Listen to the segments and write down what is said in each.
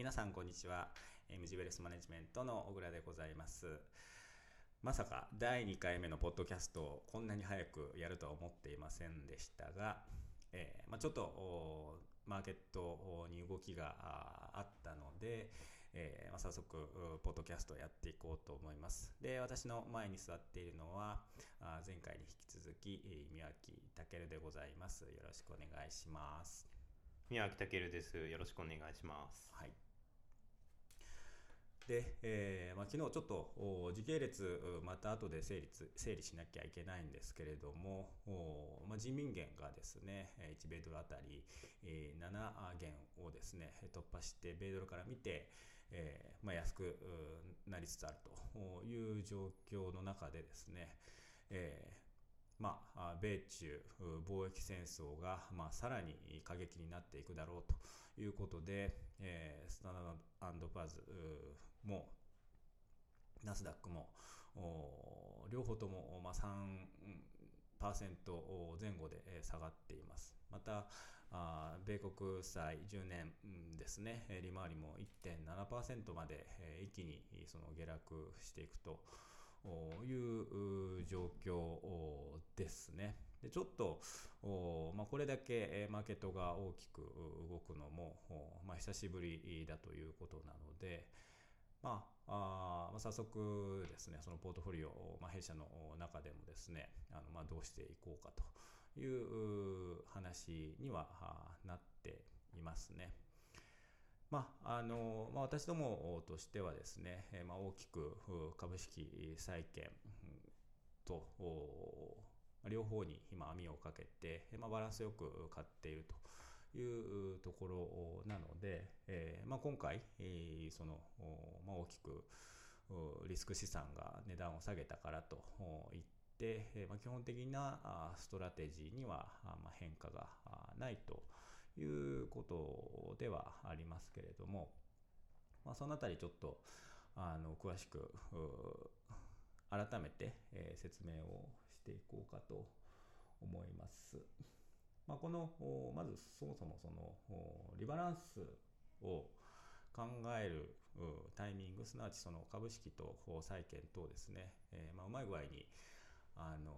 皆さんこんにちは。ムジベレスマネジメントの小倉でございます。まさか第2回目のポッドキャストをこんなに早くやるとは思っていませんでしたが、えー、まあ、ちょっとマーケットに動きがあったので、えー、まあ、早速ポッドキャストをやっていこうと思います。で私の前に座っているのは前回に引き続き宮脇健でございます。よろしくお願いします。宮脇健です。よろしくお願いします。はいで、えーまあ、昨日ちょっと時系列また後で整理整理しなきゃいけないんですけれども、まあ、人民元がですね1米ドルあたり、7元をですね突破して米ドルから見て、えーまあ、安くなりつつあるという状況の中でですね、えーまあ、米中貿易戦争が、まあ、さらに過激になっていくだろうということで、えー、スタンダードパーズもナスダックも両方とも、まあ、3%前後で下がっています。また、米国債10年ですね、利回りも1.7%まで一気にその下落していくと。いう状況ですね。でちょっと、まあ、これだけマーケットが大きく動くのも、まあ、久しぶりだということなので、まあ、あ、早速ですね、そのポートフォリオ、まあ、弊社の中でもですね、あのまあ、どうしていこうかという話にはなっていますね。まああのまあ、私どもとしてはですね、まあ、大きく株式債券と両方に今網をかけて、まあ、バランスよく買っているというところなので、えーまあ、今回、そのまあ、大きくリスク資産が値段を下げたからといって、まあ、基本的なストラテジーには変化がないということではありますけれども、まあ、そのあたりちょっとあの詳しく改めて、説明をしていこうかと思います。まあ、このまずそもそもそのリバランスを考えるタイミングすなわちその株式と債券等ですね、えーまあ、うまい具合にあの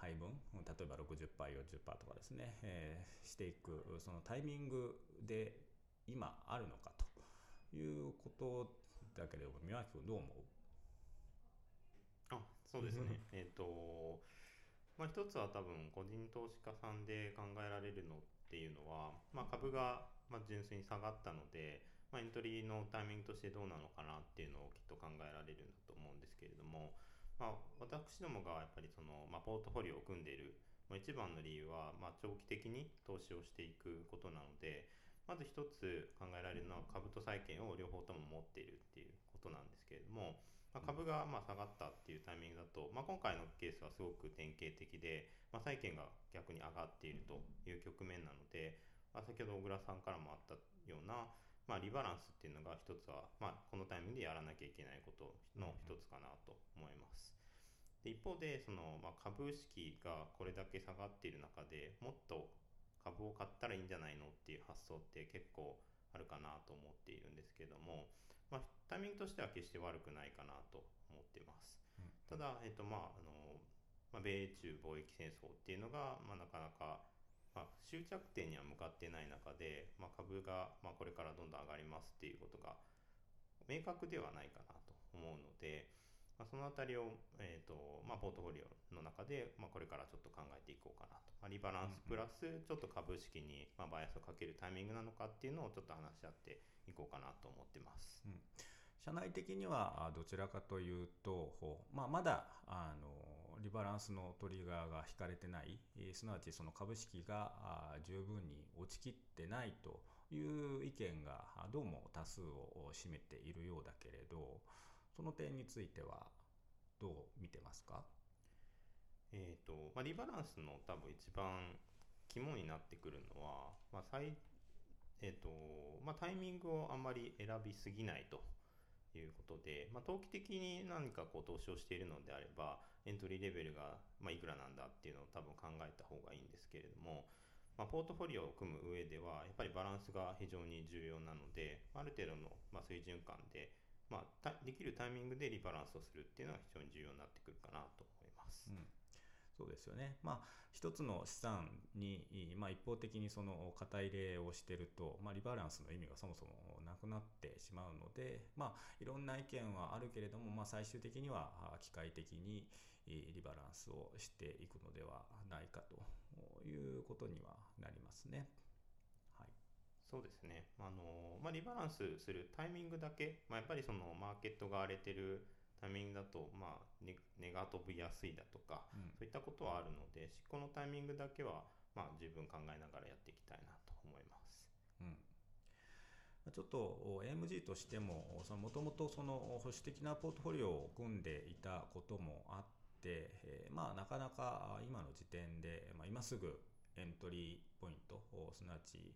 配分例えば 60%40% とかですね、えー、していくそのタイミングで今あるのかということだけれども宮脇君どう思う？あそうですね。えっとまあ一つは多分個人投資家さんで考えられるのっていうのは、まあ、株がま純粋に下がったので、まあ、エントリーのタイミングとしてどうなのかなっていうのをきっと考えられるんだと思うんですけれども、まあ、私どもがやっぱりその、ま、ポートフォリオを組んでいる、まあ、一番の理由は、ま、長期的に投資をしていくことなのでまず一つ考えられるのは株と債券を両方とも持っているっていうことなんですけれども、まあ、株がまあ下がったっていうタイミングだと、まあ、今回のケースはすごく典型的で、まあ、債券が逆に上がっているという局面なので、まあ、先ほど小倉さんからもあったようなまあ、リバランスっていうのが一つは、まあ、このタイミングでやらなきゃいけないことの一つかなと思います。で一方でその、まあ、株式がこれだけ下がっている中でもっと株を買ったらいいんじゃないのっていう発想って結構あるかなと思っているんですけども、まあ、タイミングとしては決して悪くないかなと思っています。うん、ただ、えっとまああのまあ、米中貿易戦争っていうのが、まあ、なかなかまあ、終着点には向かってない中で、まあ、株が、まあ、これからどんどん上がりますっていうことが明確ではないかなと思うので、まあ、その辺りを、えーとまあ、ポートフォリオの中で、まあ、これからちょっと考えていこうかなと、まあ、リバランスプラスちょっと株式に、まあ、バイアスをかけるタイミングなのかっていうのをちょっと話し合っていこうかなと思ってます。うん。社内的にはどちらかというと、まあ、まだあのリバランスのトリガーが引かれてない。すなわちその株式が十分に落ちきってないという意見がどうも多数を占めているようだけれどその点についてはどう見てますか？えーとまあ、リバランスの多分一番肝になってくるのは、まあ最えーとまあ、タイミングをあんまり選びすぎないということで、まあ、投機的に何かこう投資をしているのであればエントリーレベルがまあいくらなんだっていうのを多分考えた方がいいんですけれども、まあ、ポートフォリオを組む上ではやっぱりバランスが非常に重要なのである程度のま水準感で、まあ、できるタイミングでリバランスをするっていうのが非常に重要になってくるかなと思います。うんそうですよね。まあ、一つの資産に、まあ、一方的にその肩入れをしてると、まあ、リバランスの意味がそもそもなくなってしまうので、まあ、いろんな意見はあるけれども、まあ、最終的には機械的にリバランスをしていくのではないかということにはなりますね。はい、そうですね。あのまあ、リバランスするタイミングだけ、まあ、やっぱりそのマーケットが荒れてるタイミングだと、まあ、値が飛びやすいだとか、うん、そういったことはあるので執行のタイミングだけは、まあ、十分考えながらやっていきたいなと思います。うんちょっと AMG としてももともと保守的なポートフォリオを組んでいたこともあって、えー、まあ、なかなか今の時点で、まあ、今すぐエントリーポイントすなわち、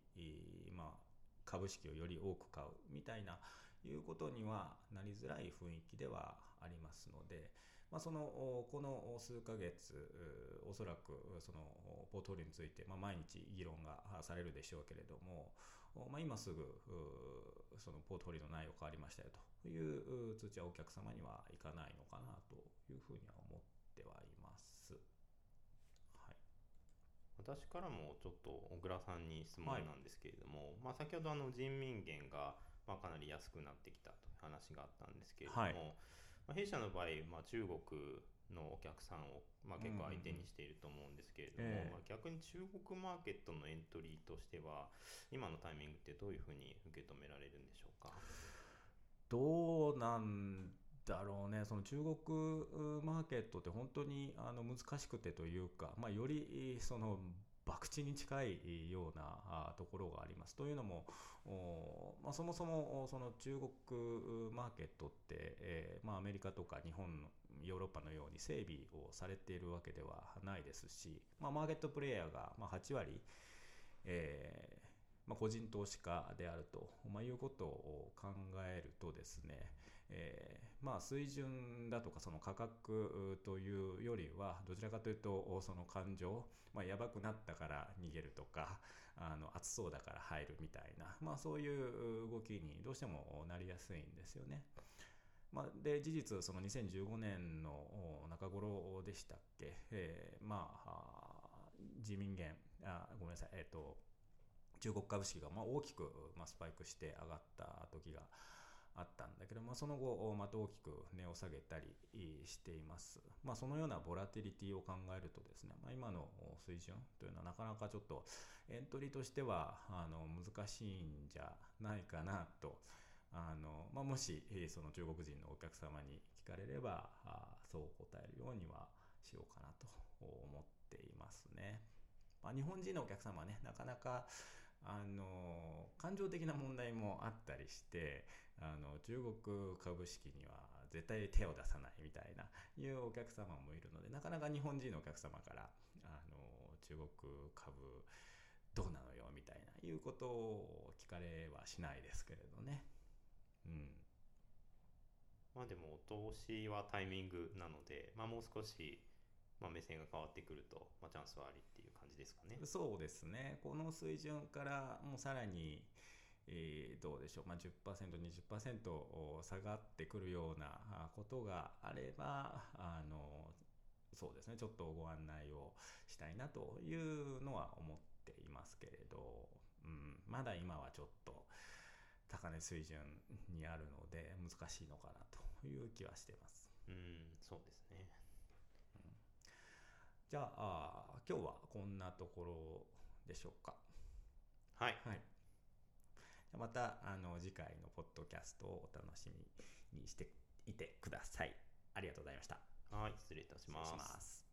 まあ、株式をより多く買うみたいないうことにはなりづらい雰囲気ではありますので、まあ、そのこの数ヶ月おそらくそのポートフォリオについて、まあ、毎日議論がされるでしょうけれども、まあ、今すぐそのポートフォリオの内容変わりましたよという通知はお客様にはいかないのかなというふうには思ってはいます。はい、私からもちょっと小倉さんに質問なんですけれども、はい、まあ、先ほどあの人民元がまあ、かなり安くなってきたという話があったんですけれども、はい、まあ、弊社の場合、まあ、中国のお客さんを、まあ、結構相手にしていると思うんですけれども、まあ、逆に中国マーケットのエントリーとしては今のタイミングってどういうふうに受け止められるんでしょうか？どうなんだろうねその中国マーケットって本当にあの難しくてというか、まあ、よりその博打に近いようなところがあります。というのも、まあ、そもそもその中国マーケットって、えーまあ、アメリカとか日本ヨーロッパのように整備をされているわけではないですし、まあ、マーケットプレイヤーがま8割、えーま、個人投資家であると、ま、いうことを考えるとですね、えー、まあ水準だとかその価格というよりはどちらかというとその感情、まあ、やばくなったから逃げるとか あの暑そうだから入るみたいな、まあ、そういう動きにどうしてもなりやすいんですよね。まあ、で事実その2015年の中頃でしたっけ、えー、まあ自民元あごめんなさいえ、ー、と中国株式がまあ大きくスパイクして上がった時があったんだけど、まあ、その後また大きく値を下げたりしています、まあ、そのようなボラティリティを考えるとですね、まあ、今の水準というのはなかなかちょっとエントリーとしてはあの難しいんじゃないかなとあの、まあ、もしその中国人のお客様に聞かれればそう答えるようにはしようかなと思っていますね。まあ、日本人のお客様はねなかなかあの感情的な問題もあったりしてあの中国株式には絶対手を出さないみたいないうお客様もいるのでなかなか日本人のお客様からあの中国株どうなのよみたいないうことを聞かれはしないですけれどね。うん、まあでもお通しはタイミングなので、まあ、もう少しまあ、目線が変わってくると、まあ、チャンスはありっていう感じですかね。そうですね。この水準からもうさらに、えー、どうでしょう、まあ10%、20%下がってくるようなことがあれば、あのそうですね、ちょっとご案内をしたいなというのは思っていますけれど、うん、まだ今はちょっと高値水準にあるので難しいのかなという気はしてます。うん、そうですね。じゃあ今日はこんなところでしょうか。はい。はい、またあの次回のポッドキャストをお楽しみにしていてください。ありがとうございました。はい、失礼いたします。